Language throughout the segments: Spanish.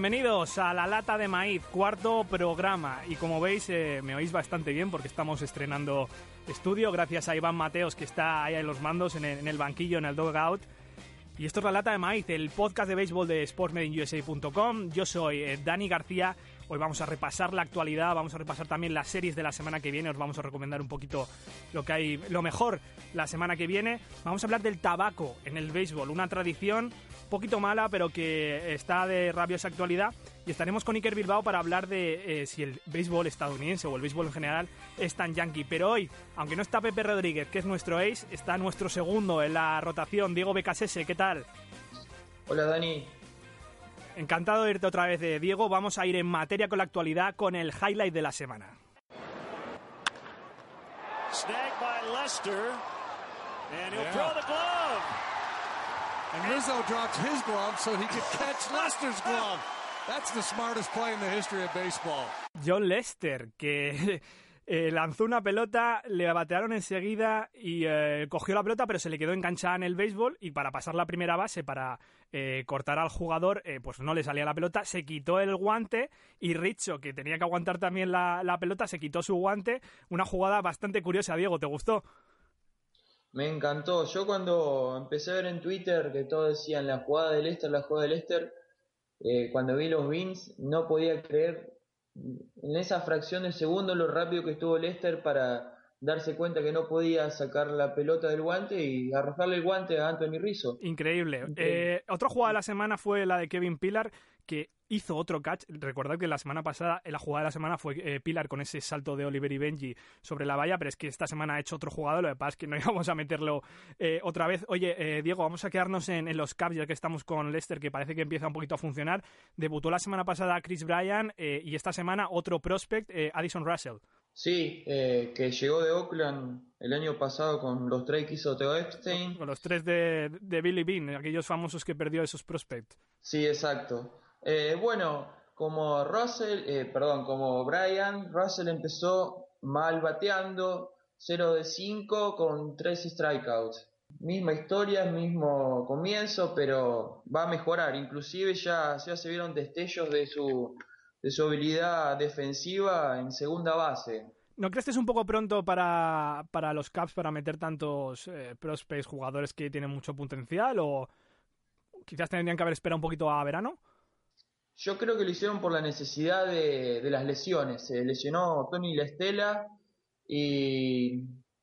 Bienvenidos a La Lata de Maíz, cuarto programa. Y como veis, eh, me oís bastante bien porque estamos estrenando estudio, gracias a Iván Mateos que está ahí en los mandos, en el, banquillo, en el dugout. Y esto es La Lata de Maíz, el podcast de béisbol de sportsmedinUSA.com. Yo soy eh, Dani García. Hoy vamos a repasar la actualidad, vamos a repasar también las series de la semana que viene, os vamos a recomendar un poquito lo que hay, lo mejor la semana que viene. Vamos a hablar del tabaco en el béisbol, una tradición poquito mala, pero que está de rabiosa actualidad. Y estaremos con Iker Bilbao para hablar de eh, si el béisbol estadounidense o el béisbol en general es tan yankee. Pero hoy, aunque no está Pepe Rodríguez, que es nuestro ace, está nuestro segundo en la rotación, Diego Becasese. ¿Qué tal? Hola Dani. Encantado de irte otra vez, de Diego. Vamos a ir en materia con la actualidad con el highlight de la semana. Snagged by Lester, and he'll throw the glove. And Rizzo drops his glove so he could catch Lester's glove. That's the smartest play in the history of baseball. John Lester, que eh, lanzó una pelota, le batearon enseguida y eh, cogió la pelota, pero se le quedó enganchada en el béisbol y para pasar la primera base, para eh, cortar al jugador, pues no le salía la pelota, se quitó el guante y Richo, que tenía que aguantar también la, la pelota, se quitó su guante. Una jugada bastante curiosa, Diego, ¿te gustó? Me encantó. Yo cuando empecé a ver en Twitter que todos decían la jugada de Lester, la jugada de Lester, eh, cuando vi los wins no podía creer en esa fracción de segundo lo rápido que estuvo Lester para darse cuenta que no podía sacar la pelota del guante y arrojarle el guante a Anthony Rizzo. Increíble. Increíble. Eh, otra jugada de la semana fue la de Kevin Pillar, que hizo otro catch. Recordad que la semana pasada, eh, la jugada de la semana fue eh, Pilar con ese salto de Oliver y Benji sobre la valla, pero es que esta semana ha hecho otro jugador, lo que pasa es que no íbamos a meterlo eh, otra vez. Oye, eh, Diego, vamos a quedarnos en, en los Caps ya que estamos con Lester, que parece que empieza un poquito a funcionar. Debutó la semana pasada Chris Bryan y esta semana otro prospect, Addison Russell. Sí, eh, que llegó de Oakland el año pasado con los trades que hizo Theo Epstein. Con los tres de, de Billy Bean, aquellos famosos que perdió esos prospects. Sí, exacto. Eh, bueno, como Russell, eh, perdón, como Brian, Russell empezó mal bateando, 0 de 5 con 3 strikeouts. Misma historia, mismo comienzo, pero va a mejorar. Inclusive ya, se vieron destellos de su, de su habilidad defensiva en segunda base. ¿No crees que es un poco pronto para, para los Caps para meter tantos eh, prospects, jugadores que tienen mucho potencial? ¿O quizás tendrían que haber esperado un poquito a verano? Yo creo que lo hicieron por la necesidad de, de las lesiones. Se lesionó Tony La Estela y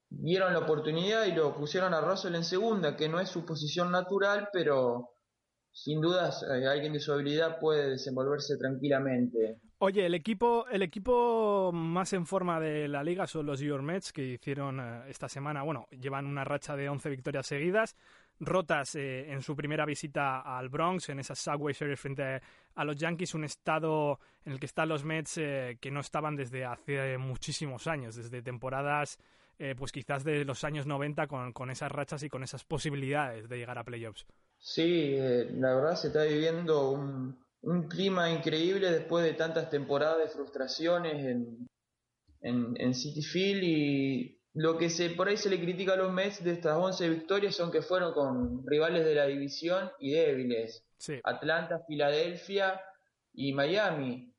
vieron la oportunidad y lo pusieron a Russell en segunda, que no es su posición natural, pero sin dudas eh, alguien de su habilidad puede desenvolverse tranquilamente. Oye, el equipo, el equipo más en forma de la liga son los York Mets, que hicieron eh, esta semana, bueno, llevan una racha de 11 victorias seguidas, rotas eh, en su primera visita al Bronx, en esa Subway Series frente a los Yankees, un estado en el que están los Mets eh, que no estaban desde hace muchísimos años, desde temporadas, eh, pues quizás de los años 90, con, con esas rachas y con esas posibilidades de llegar a playoffs. Sí, la verdad se está viviendo un, un clima increíble después de tantas temporadas de frustraciones en, en, en City Field y lo que se por ahí se le critica a los Mets de estas 11 victorias son que fueron con rivales de la división y débiles. Sí. Atlanta, Filadelfia y Miami.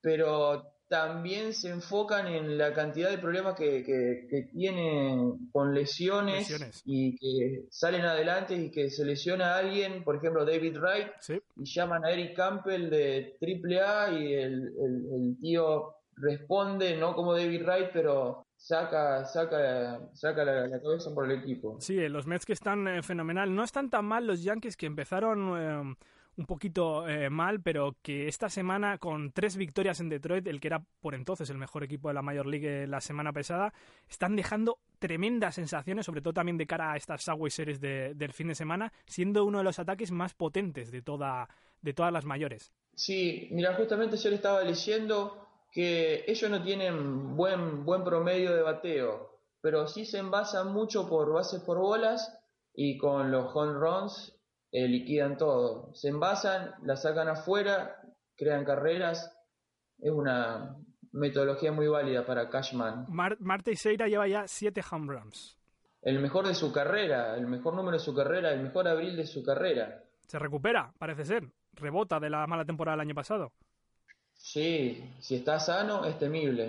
Pero también se enfocan en la cantidad de problemas que, que, que tienen con lesiones, Lesiones. y que salen adelante y que se lesiona a alguien, por ejemplo David Wright, Sí. y llaman a Eric Campbell de AAA y el, el, el tío responde, no como David Wright, pero saca, saca, saca la, cabeza por el equipo. Sí, eh, los Mets que están eh, fenomenal. No están tan mal los Yankees que empezaron eh, un poquito mal, pero que esta semana con tres victorias en Detroit, el que era por entonces el mejor equipo de la Major League la semana pasada, están dejando tremendas sensaciones, sobre todo también de cara a estas Subway Series del fin de semana, siendo uno de los ataques más potentes de, toda, de todas las mayores. Sí, mira, justamente yo le estaba leyendo que ellos no tienen buen, buen promedio de bateo, pero sí se envasan mucho por bases por bolas y con los home runs eh, liquidan todo. Se envasan, la sacan afuera, crean carreras. Es una metodología muy válida para Cashman. Mar Marte Seira lleva ya siete home runs. El mejor de su carrera, el mejor número de su carrera, el mejor abril de su carrera. Se recupera, parece ser. Rebota de la mala temporada del año pasado. Sí, si está sano, es temible.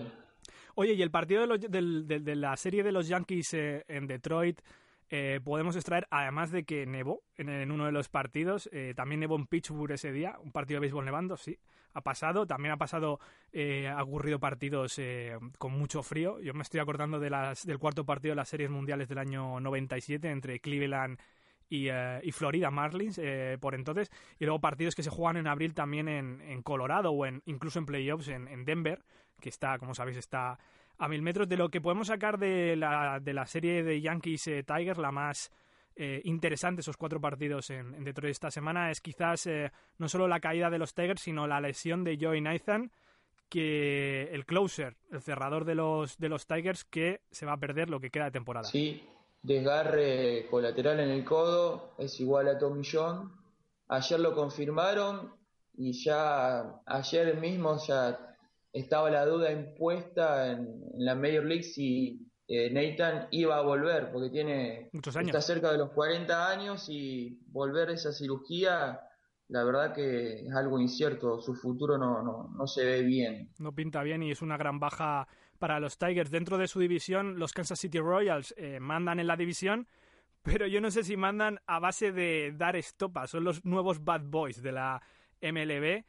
Oye, y el partido de, la serie de los Yankees eh, en Detroit, eh, podemos extraer, además de que nevó en, uno de los partidos, eh, también nevó en Pittsburgh ese día, un partido de béisbol nevando, sí, ha pasado. También ha pasado, ha ocurrido partidos con mucho frío. Yo me estoy acordando de las, del cuarto partido de las series mundiales del año 97 entre Cleveland eh, y, Florida Marlins eh, por entonces. Y luego partidos que se juegan en abril también en, Colorado o en, incluso en playoffs en, Denver, que está, como sabéis, está a mil metros. De lo que podemos sacar de la, de la serie de Yankees eh, Tigers, la más interesante, esos cuatro partidos en, Detroit esta semana, es quizás no solo la caída de los Tigers, sino la lesión de Joey Nathan que el closer, el cerrador de los, de los Tigers, que se va a perder lo que queda de temporada. Sí, desgarre colateral en el codo es igual a John. Ayer lo confirmaron y ya ayer mismo ya estaba la duda impuesta en, la Major League si eh, Nathan iba a volver porque tiene Muchos años. está cerca de los 40 años y volver a esa cirugía la verdad que es algo incierto, su futuro no, no, no se ve bien. No pinta bien y es una gran baja para los Tigers. Dentro de su división, los Kansas City Royals eh, mandan en la división, pero yo no sé si mandan a base de dar estopa. Son los nuevos Bad Boys de la MLB.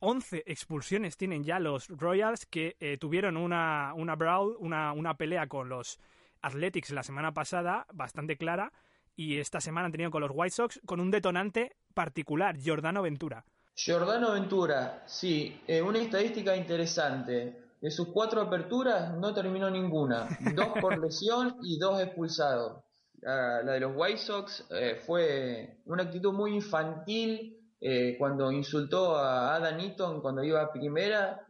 11 expulsiones tienen ya los Royals que eh, tuvieron una, una brawl, una, una pelea con los Athletics la semana pasada, bastante clara, y esta semana han tenido con los White Sox con un detonante particular, Giordano Ventura. Giordano Ventura, sí, eh, una estadística interesante. De sus cuatro aperturas no terminó ninguna, dos por lesión y dos expulsados. La, de los White Sox eh, fue una actitud muy infantil eh, cuando insultó a Adam Eaton cuando iba a primera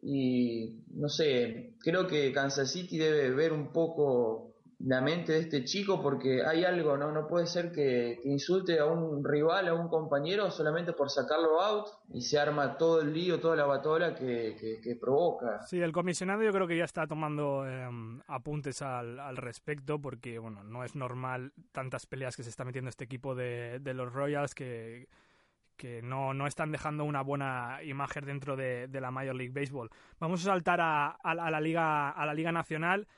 y no sé, creo que Kansas City debe ver un poco la mente de este chico porque hay algo, ¿no? No puede ser que, insulte a un rival, a un compañero solamente por sacarlo out y se arma todo el lío, toda la batola que, que, provoca. Sí, el comisionado yo creo que ya está tomando em, apuntes al, al, respecto porque, bueno, no es normal tantas peleas que se está metiendo este equipo de, de los Royals que que no, no, están dejando una buena imagen dentro de, de, la Major League Baseball. Vamos a saltar a, a, la liga a la liga nacional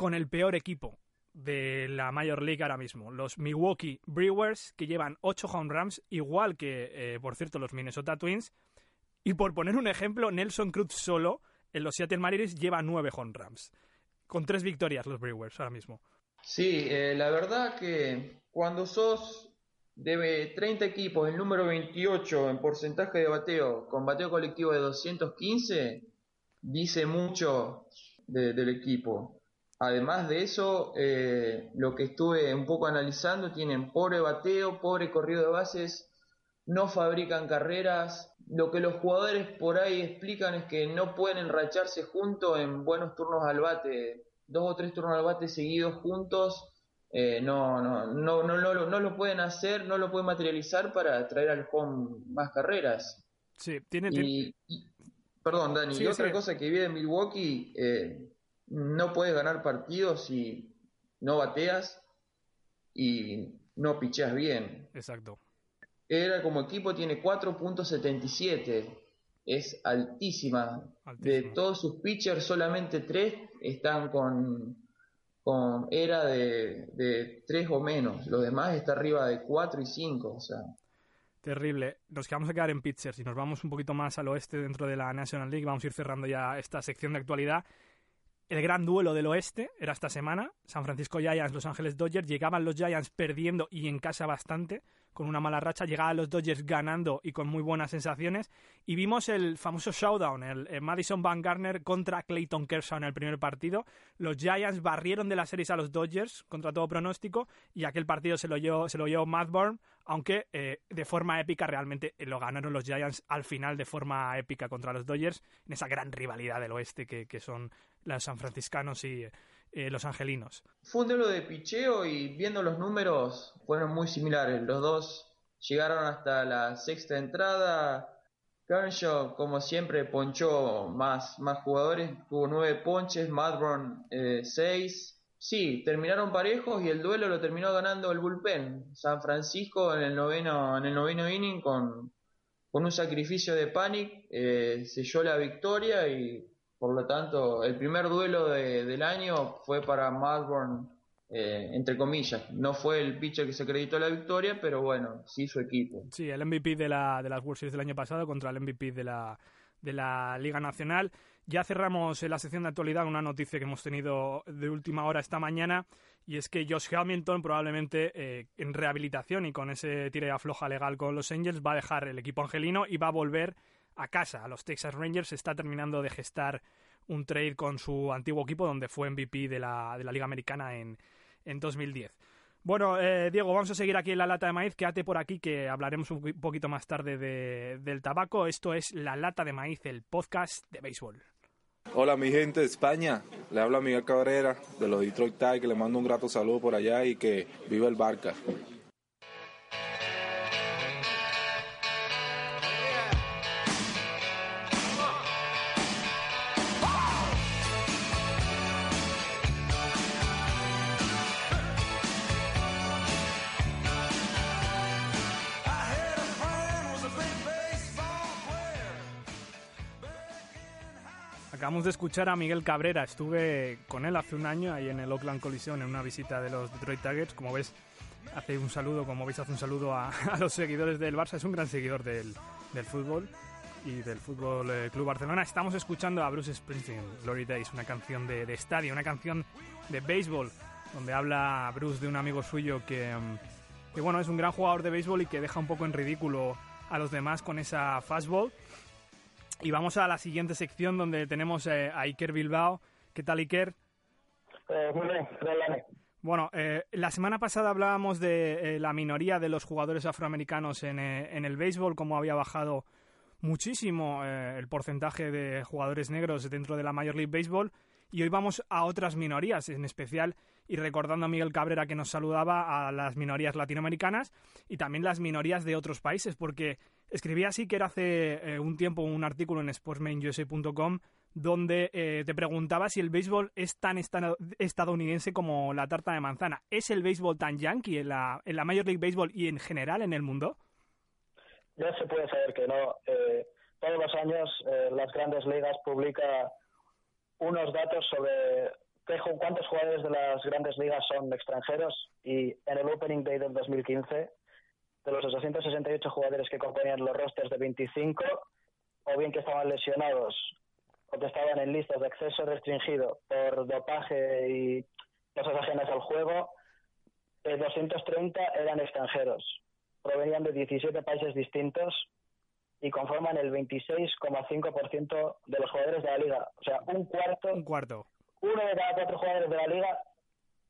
con el peor equipo de la Major League ahora mismo, los Milwaukee Brewers, que llevan 8 home runs, igual que, eh, por cierto, los Minnesota Twins. Y por poner un ejemplo, Nelson Cruz solo en los Seattle Mariners lleva 9 home runs, con 3 victorias los Brewers ahora mismo. Sí, eh, la verdad que cuando sos de 30 equipos, el número 28 en porcentaje de bateo, con bateo colectivo de 215, dice mucho del equipo. Además de eso, eh, lo que estuve un poco analizando, tienen pobre bateo, pobre corrido de bases, no fabrican carreras. Lo que los jugadores por ahí explican es que no pueden enracharse juntos en buenos turnos al bate, dos o tres turnos al bate seguidos juntos. Eh, no, no, no, no, no, no, lo pueden hacer, no lo pueden materializar para traer al home más carreras. Sí, tiene. perdón, Dani, y otra cosa que vi de Milwaukee, eh, no puedes ganar partidos si no bateas y no picheas bien. Exacto. Era como equipo tiene 4.77. Es altísima. De todos sus pitchers, solamente tres están con, con era de, de 3 o menos. Los demás está arriba de 4 y 5. O sea. Terrible. Nos quedamos a quedar en pitchers y nos vamos un poquito más al oeste dentro de la National League. Vamos a ir cerrando ya esta sección de actualidad el gran duelo del oeste era esta semana, San Francisco Giants, Los Ángeles Dodgers, llegaban los Giants perdiendo y en casa bastante, con una mala racha, llegaban los Dodgers ganando y con muy buenas sensaciones, y vimos el famoso showdown, el, Madison Van Garner contra Clayton Kershaw en el primer partido, los Giants barrieron de las series a los Dodgers contra todo pronóstico, y aquel partido se lo llevó, se lo llevó aunque eh, de forma épica realmente lo ganaron los Giants al final de forma épica contra los Dodgers, en esa gran rivalidad del oeste que, que son los sanfranciscanos y eh, los angelinos. Fue un duelo de picheo y viendo los números fueron muy similares. Los dos llegaron hasta la sexta entrada. Kershaw, como siempre, ponchó más, más jugadores, tuvo nueve ponches, Madron eh, seis. Sí, terminaron parejos y el duelo lo terminó ganando el bullpen. San Francisco en el noveno, inning con, con un sacrificio de Panic eh, selló la victoria y por lo tanto, el primer duelo del año fue para Melbourne, eh, entre comillas. No fue el pitcher que se acreditó la victoria, pero bueno, sí su equipo. Sí, el MVP de, la, de las World Series del año pasado contra el MVP de la, de la Liga Nacional. Ya cerramos la sección de actualidad una noticia que hemos tenido de última hora esta mañana y es que Josh Hamilton probablemente eh, en rehabilitación y con ese tire afloja legal con los Angels va a dejar el equipo angelino y va a volver a casa, a los Texas Rangers. Está terminando de gestar un trade con su antiguo equipo, donde fue MVP de la, de la Liga Americana en, en 2010. Bueno, eh, Diego, vamos a seguir aquí en la lata de maíz. Quédate por aquí que hablaremos un poquito más tarde de, del tabaco. Esto es La Lata de Maíz, el podcast de béisbol. Hola mi gente de España, le habla Miguel Cabrera de los Detroit Tigers, le mando un grato saludo por allá y que viva el Barca. Acabamos de escuchar a Miguel Cabrera. Estuve con él hace un año ahí en el Oakland Coliseum en una visita de los Detroit Tigers. Como ves, hace un saludo, como veis, hace un saludo a, los seguidores del Barça. Es un gran seguidor del, fútbol y del Fútbol eh, Club Barcelona. Estamos escuchando a Bruce Springsteen, Glory Days, una canción de, estadio, una canción de béisbol, donde habla Bruce de un amigo suyo que, mm, que, bueno, es un gran jugador de béisbol y que deja un poco en ridículo a los demás con esa fastball. Y vamos a la siguiente sección donde tenemos eh, a Iker Bilbao. ¿Qué tal, Iker? Eh, muy bien, Bueno, eh, la semana pasada hablábamos de la minoría de los jugadores afroamericanos en, en, el béisbol, cómo había bajado muchísimo el porcentaje de jugadores negros dentro de la Major League Baseball. Y hoy vamos a otras minorías, en especial, y recordando a Miguel Cabrera que nos saludaba, a las minorías latinoamericanas y también las minorías de otros países, porque Escribí así que era hace eh, un tiempo un artículo en sportsmanusa.com donde eh, te preguntaba si el béisbol es tan estadounidense como la tarta de manzana. ¿Es el béisbol tan yankee en la, en la Major League Baseball y en general en el mundo? Ya se puede saber que no. Eh, todos los años las grandes ligas publica unos datos sobre cuántos jugadores de las grandes ligas son extranjeros y en el Opening Day del 2015 de los 868 jugadores que componían los rosters de 25, o bien que estaban lesionados o que estaban en listas de acceso restringido por dopaje y cosas ajenas al juego, 230 eh, eran extranjeros. Provenían de 17 países distintos y conforman el 26,5% de los jugadores de la liga. O sea, un cuarto. Un cuarto. Uno de cada cuatro jugadores de la liga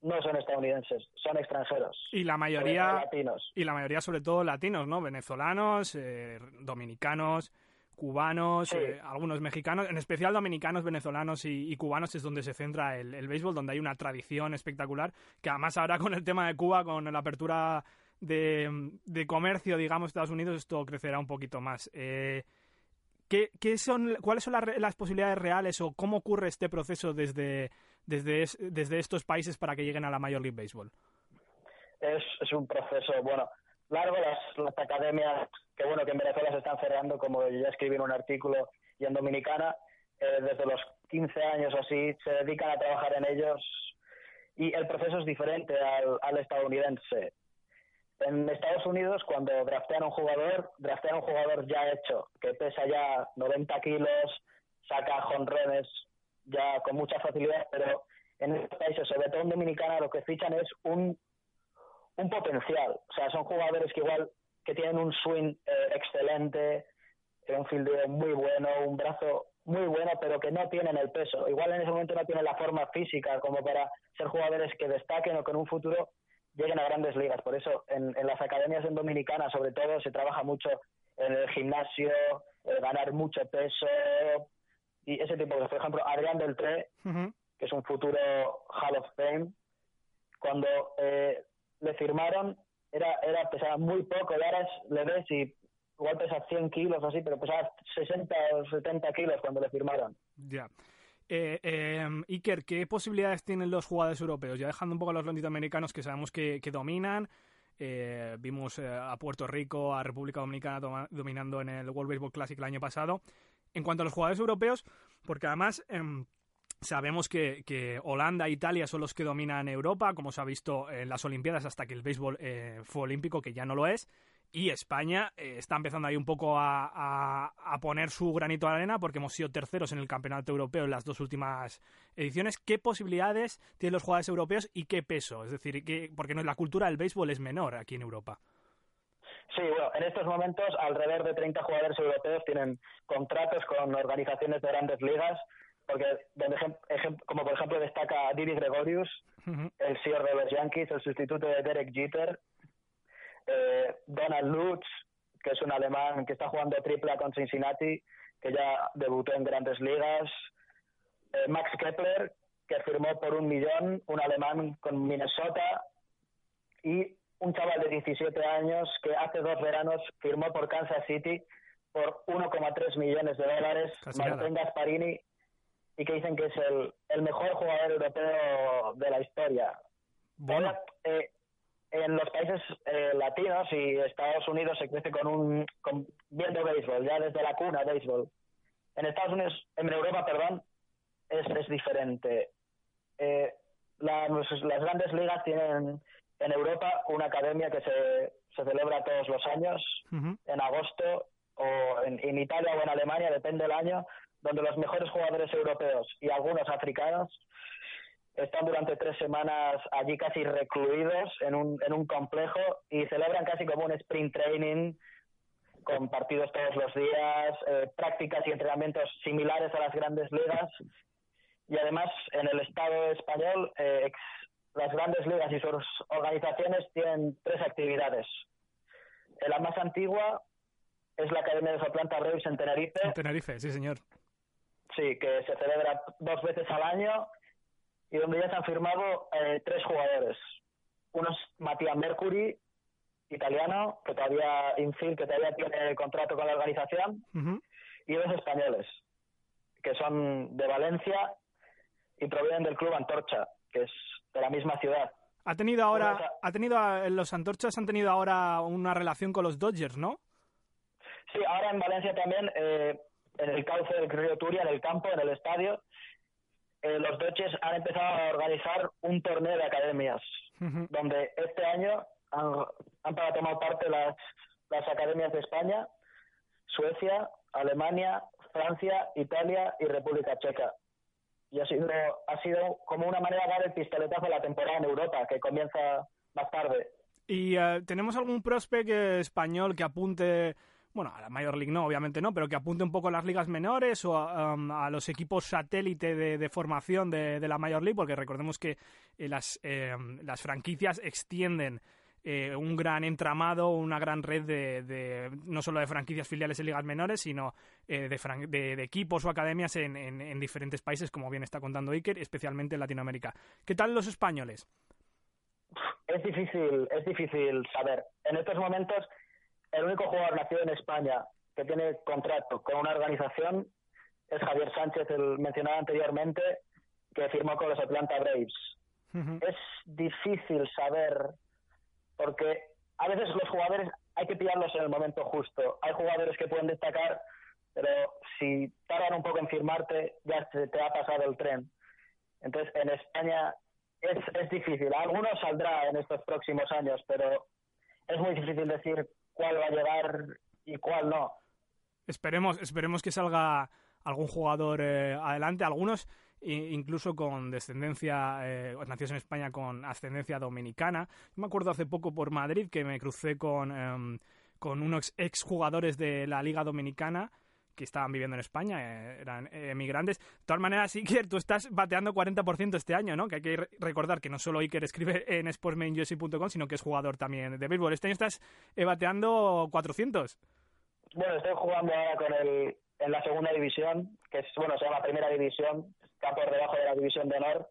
no son estadounidenses, son extranjeros. Y la mayoría latinos. Y la mayoría sobre todo latinos, ¿no? Venezolanos, eh, dominicanos, cubanos, eh, algunos mexicanos, en especial dominicanos, venezolanos y, cubanos es donde se centra el, béisbol, donde hay una tradición espectacular, que además ahora con el tema de Cuba, con la apertura de, comercio, digamos, Estados Unidos, esto crecerá un poquito más. Eh, ¿qué, son, ¿Cuáles son las posibilidades reales o cómo ocurre este proceso desde desde, desde estos países para que lleguen a la Major League Baseball? Es, es un proceso, bueno, largo. Las, academias, que bueno, que en Venezuela se están cerrando, como ya escribí en un artículo, y en Dominicana, eh, desde los 15 años o así, se dedican a trabajar en ellos y el proceso es diferente al, al estadounidense. En Estados Unidos, cuando draftean a un jugador, draftean a un jugador ya hecho, que pesa ya 90 kilos, saca jonrones ya con mucha facilidad, pero en estos países, sobre todo en Dominicana, lo que fichan es un, un potencial. O sea, son jugadores que igual que tienen un swing eh, excelente, un fildeo muy bueno, un brazo muy bueno, pero que no tienen el peso. Igual en ese momento no tienen la forma física como para ser jugadores que destaquen o que en un futuro lleguen a grandes ligas. Por eso en, las academias en Dominicana, sobre todo, se trabaja mucho en el gimnasio, ganar mucho peso y ese tipo de Por ejemplo, Adrián Beltré, que es un futuro Hall of Fame, cuando eh, le firmaron era, era pesaba muy poco y ahora le ves y igual pesa 100 kilos así, pero pesaba 60 o 70 kilos cuando le firmaron. Ya. Eh, eh, Iker, ¿qué posibilidades tienen los jugadores europeos? Ya dejando un poco a los latinoamericanos que sabemos que, dominan. Eh, vimos eh, a Puerto Rico, a República Dominicana dominando en el World Baseball Classic el año pasado. En cuanto a los jugadores europeos, porque además em, Sabemos que, que, Holanda e Italia son los que dominan Europa, como se ha visto en las Olimpiadas hasta que el béisbol eh, fue olímpico, que ya no lo es. Y España eh, está empezando ahí un poco a, a, poner su granito de arena porque hemos sido terceros en el Campeonato Europeo en las dos últimas ediciones. ¿Qué posibilidades tienen los jugadores europeos y qué peso? Es decir, ¿qué, porque no, la cultura del béisbol es menor aquí en Europa. Sí, bueno, en estos momentos alrededor de 30 jugadores europeos tienen contratos con organizaciones de grandes ligas porque como por ejemplo destaca Didi Gregorius, el señor de los Yankees, el sustituto de Derek Jeter, eh, Donald Lutz, que es un alemán que está jugando tripla con Cincinnati, que ya debutó en grandes ligas, eh, Max Kepler, que firmó por un millón, un alemán con Minnesota, y un chaval de 17 años que hace dos veranos firmó por Kansas City por 1,3 millones de dólares, Martín Gasparini, y que dicen que es el, el mejor jugador europeo de la historia. Bueno. Eh, en los países eh, latinos y Estados Unidos se crece con un con, viendo béisbol, ya desde la cuna béisbol. En Estados Unidos, en Europa, perdón, es, es diferente. Eh, las, las grandes ligas tienen en Europa una academia que se, se celebra todos los años, en agosto, o en, en Italia o en Alemania, depende del año, donde los mejores jugadores europeos y algunos africanos están durante tres semanas allí casi recluidos en un, en un complejo y celebran casi como un sprint training con partidos todos los días, eh, prácticas y entrenamientos similares a las grandes ligas. Y además, en el Estado español, eh, las grandes ligas y sus organizaciones tienen tres actividades. La más antigua es la Academia de Soplanta Braves en Tenerife. En Tenerife, sí, señor. Sí, que se celebra dos veces al año y donde ya se han firmado eh, tres jugadores. Uno es Matías Mercury, italiano, que todavía, infield, que todavía tiene contrato con la organización, y dos españoles, que son de Valencia y provienen del club Antorcha, que es de la misma ciudad. Ha tenido ahora, ha tenido, los Antorchas han tenido ahora una relación con los Dodgers, ¿no? Sí, ahora en Valencia también eh, en el cauce del río Turia, en el campo, en el estadio, eh, los Dodgers han empezado a organizar un torneo de academias, donde este año han, han tomar parte las, las academias de España, Suecia, Alemania, Francia, Italia y República Checa. Y ha sido, ha sido como una manera de dar el pistoletazo a la temporada en Europa, que comienza más tarde. ¿Y eh, tenemos algún prospect español que apunte bueno, a la Major League no, obviamente no, pero que apunte un poco a las ligas menores o a, um, los equipos satélite de, formación de, la Major League, porque recordemos que eh, las, eh, las franquicias extienden eh, un gran entramado, una gran red de, no solo de franquicias filiales en ligas menores, sino de, de, equipos o academias en, en, diferentes países, como bien está contando Iker, especialmente en Latinoamérica. ¿Qué tal los españoles? Es difícil, es difícil saber. En estos momentos el único jugador nacido en España que tiene contrato con una organización es Javier Sánchez, el mencionado anteriormente, que firmó con los Atlanta Braves. Es difícil saber, porque a veces los jugadores hay que pillarlos en el momento justo. Hay jugadores que pueden destacar, pero si tardan un poco en firmarte, ya se te ha pasado el tren. Entonces, en España es, es difícil. Algunos saldrá en estos próximos años, pero es muy difícil decir cuál va a llegar y cuál no. Esperemos, esperemos que salga algún jugador eh, adelante. Algunos incluso con descendencia, eh, nacidos en España con ascendencia dominicana. me acuerdo hace poco por Madrid que me crucé con, em, con unos exjugadores de la Liga Dominicana que estaban viviendo en España, eh, eran eh, emigrantes. De todas maneras, Iker, tú estás bateando 40% este año, ¿no? Que hay que recordar que no solo Iker escribe en sportsmainjersey.com, sino que es jugador también de béisbol. Este año estás eh, bateando 400. Bueno, estoy jugando ahora con el, en la segunda división, que es, bueno, se llama Primera División, está por debajo de la División de Honor.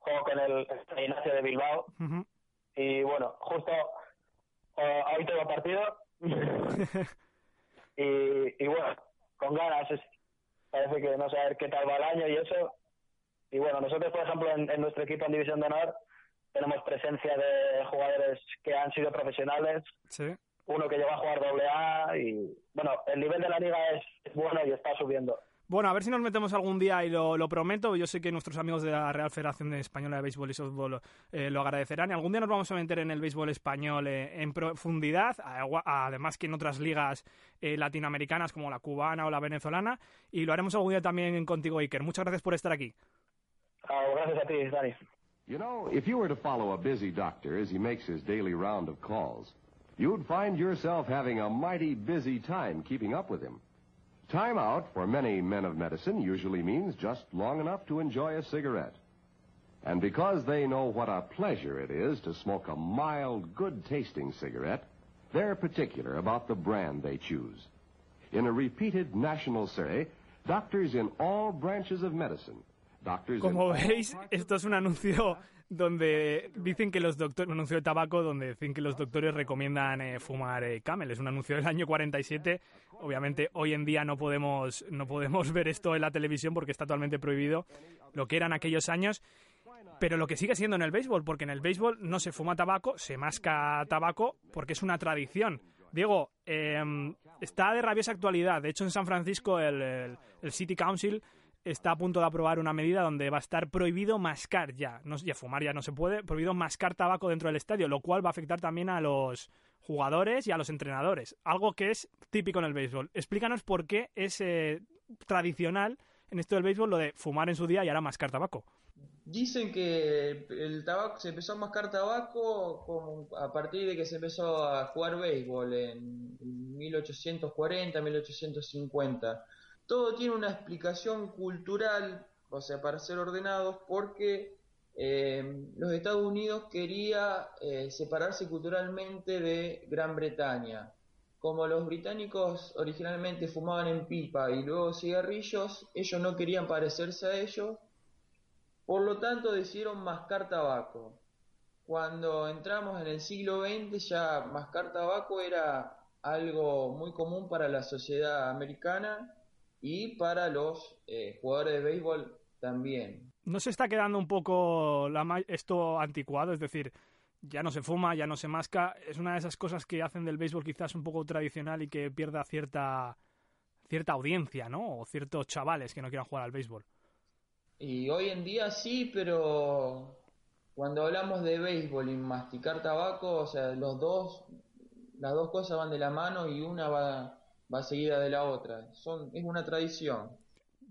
Juego con el Ignacio de Bilbao. Y bueno, justo hoy tengo partido. y, y bueno, con ganas. parece que no saber qué tal va el año y eso. Y bueno, nosotros, por ejemplo, en, nuestro equipo en División de Honor tenemos presencia de jugadores que han sido profesionales. Uno que lleva a jugar doble A y bueno, el nivel de la liga es bueno y está subiendo. Bueno, a ver si nos metemos algún día y lo, prometo. Yo sé que nuestros amigos de la Real Federación Española de Béisbol y Softball eh, lo agradecerán. Y algún día nos vamos a meter en el béisbol español eh, en profundidad, además que en otras ligas eh, latinoamericanas como la cubana o la venezolana. Y lo haremos algún día también contigo, Iker. Muchas gracias por estar aquí. Ah, gracias a ti, Dani. You know, if you were to follow a busy doctor as he makes his daily round of calls, you'd find yourself having a mighty busy time keeping up with him. Time out for many men of medicine usually means just long enough to enjoy a cigarette. And because they know what a pleasure it is to smoke a mild, good-tasting cigarette, they're particular about the brand they choose. In a repeated national survey, doctors in all branches of medicine, doctors Como veis, esto es un anuncio donde dicen que los doctores, un anuncio de tabaco donde dicen que los doctores recomiendan eh, fumar eh, Camel. Es un anuncio del año 47. Obviamente hoy en día no podemos, no podemos ver esto en la televisión porque está totalmente prohibido lo que eran aquellos años. Pero lo que sigue siendo en el béisbol, porque en el béisbol no se fuma tabaco, se masca tabaco porque es una tradición. Diego, em, está de rabiosa actualidad. De hecho, en San Francisco el City Council está a punto de aprobar una medida donde va a estar prohibido mascar ya, no, ya fumar ya no se puede, prohibido mascar tabaco dentro del estadio, lo cual va a afectar también a los jugadores y a los entrenadores, algo que es típico en el béisbol. Explícanos por qué es eh, tradicional en esto del béisbol lo de fumar en su día y ahora mascar tabaco. Dicen que el tabaco se empezó a mascar tabaco a partir de que se empezó a jugar béisbol en 1840, 1850 todo tiene una explicación cultural, o sea, para ser ordenados, porque eh, los Estados Unidos quería eh, separarse culturalmente de Gran Bretaña. Como los británicos originalmente fumaban en pipa y luego cigarrillos, ellos no querían parecerse a ellos, por lo tanto decidieron mascar tabaco. Cuando entramos en el siglo XX ya mascar tabaco era algo muy común para la sociedad americana y para los eh, jugadores de béisbol también. ¿No se está quedando un poco esto anticuado? Es decir, ya no se fuma, ya no se masca. Es una de esas cosas que hacen del béisbol quizás un poco tradicional y que pierda cierta, cierta audiencia, ¿no? O ciertos chavales que no quieran jugar al béisbol. Y hoy en día sí, pero cuando hablamos de béisbol y masticar tabaco, o sea, los dos, las dos cosas van de la mano y una va va seguida de la otra. Es una tradición.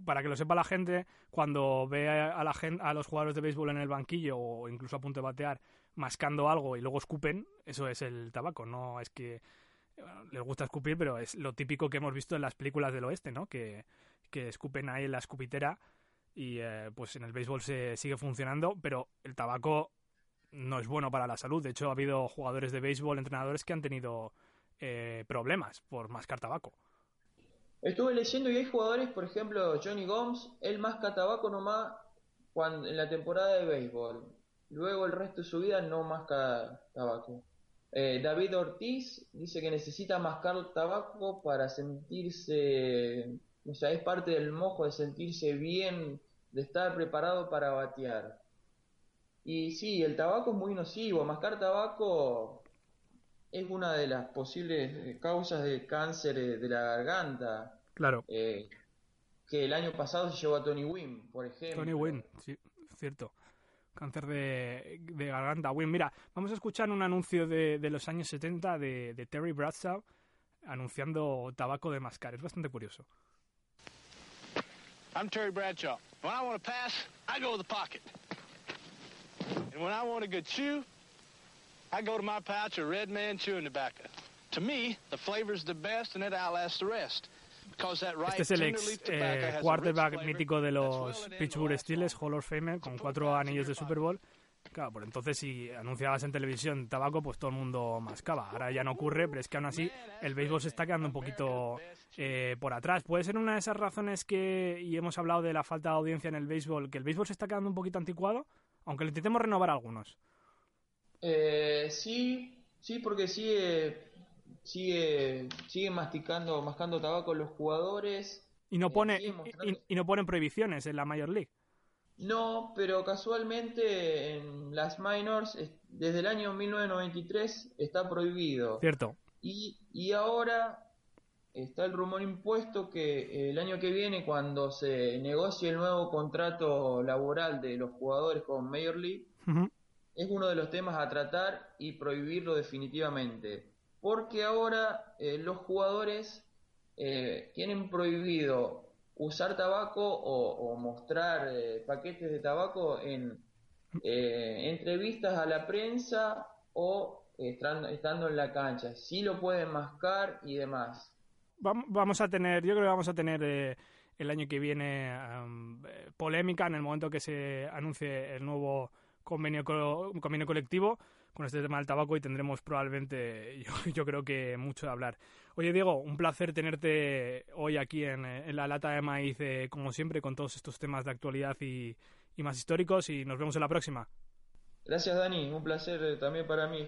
Para que lo sepa la gente, cuando ve a, la a los jugadores de béisbol en el banquillo o incluso a punto de batear mascando algo y luego escupen, eso es el tabaco. No es que les gusta escupir, pero es lo típico que hemos visto en las películas del oeste, ¿no? Que, que escupen ahí en la escupitera y eh, pues en el béisbol se sigue funcionando, pero el tabaco no es bueno para la salud. De hecho, ha habido jugadores de béisbol, entrenadores que han tenido eh, problemas por mascar tabaco. Estuve leyendo y hay jugadores, por ejemplo, Johnny Gomes, él masca tabaco nomás cuando, en la temporada de béisbol. Luego el resto de su vida no masca tabaco. Eh, David Ortiz dice que necesita mascar tabaco para sentirse, o sea, es parte del mojo de sentirse bien, de estar preparado para batear. Y sí, el tabaco es muy nocivo. Mascar tabaco es una de las posibles eh, causas de cáncer eh, de la garganta. Claro. Eh, que el año pasado se llevó a Tony Wynn, por ejemplo. Tony Wynn, sí, cierto. Cáncer de, garganta. Wynn, mira, vamos a escuchar un anuncio de, los años 70 de, de Terry Bradshaw anunciando tabaco de mascar. Es bastante curioso. I'm Terry Bradshaw. When I want to pass, I go to the pocket. And when I want a good chew, I go to my pouch of Red Man chewing tobacco. To me, the flavor's the best and it outlasts the rest. Este es el ex eh, quarterback mítico de los Pittsburgh Steelers, Hall of Famer, con cuatro anillos de Super Bowl. Claro, por entonces si anunciabas en televisión tabaco, pues todo el mundo mascaba. Ahora ya no ocurre, pero es que aún así el béisbol se está quedando un poquito eh, por atrás. Puede ser una de esas razones que, y hemos hablado de la falta de audiencia en el béisbol, que el béisbol se está quedando un poquito anticuado, aunque le intentemos renovar algunos. Eh, sí, sí, porque sigue, sigue, sigue masticando, mascando tabaco los jugadores. Y no, Eh, pone, y, no ponen prohibiciones en la Major League. No, pero casualmente en las minors, es- desde el año 1993 está prohibido. Cierto. Y, y ahora está el rumor impuesto que el año que viene, cuando se negocie el nuevo contrato laboral de los jugadores con Major League, Ujú. Es uno de los temas a tratar y prohibirlo definitivamente. Porque ahora eh, los jugadores eh, tienen prohibido usar tabaco o, mostrar eh, paquetes de tabaco en entrevistas a la prensa o estando, estando en la cancha. Sí lo pueden mascar y demás. Vam- Vamos a tener, yo creo que vamos a tener el año que viene eh, polémica en el momento que se anuncie el nuevo convenio, co- convenio colectivo con este tema del tabaco y tendremos probablemente, yo, yo creo que mucho de hablar. Oye Diego, un placer tenerte hoy aquí en, en la lata de maíz, eh, como siempre, con todos estos temas de actualidad y, y más históricos y nos vemos en la próxima. Gracias Dani, un placer eh, también para mí.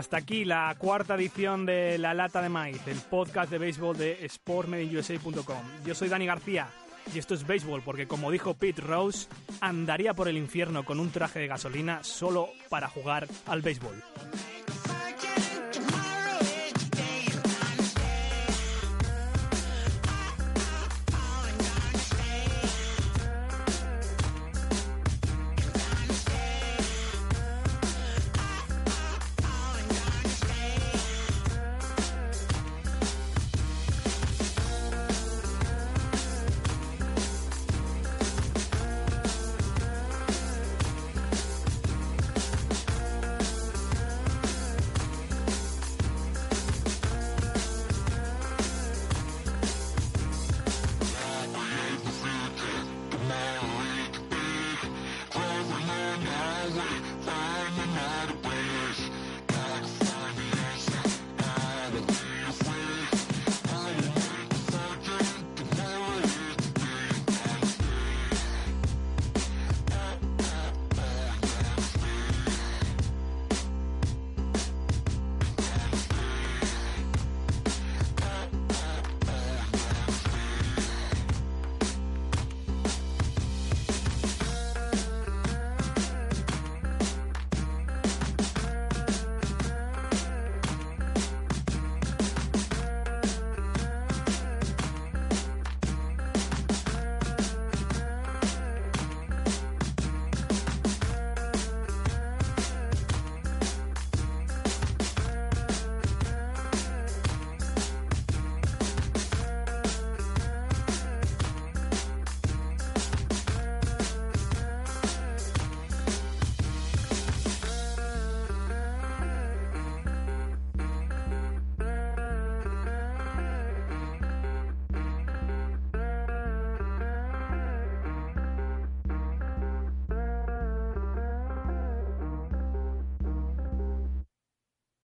Hasta aquí la cuarta edición de La Lata de Maíz, el podcast de béisbol de sportmediusa.com. Yo soy Dani García y esto es béisbol porque, como dijo Pete Rose, andaría por el infierno con un traje de gasolina solo para jugar al béisbol.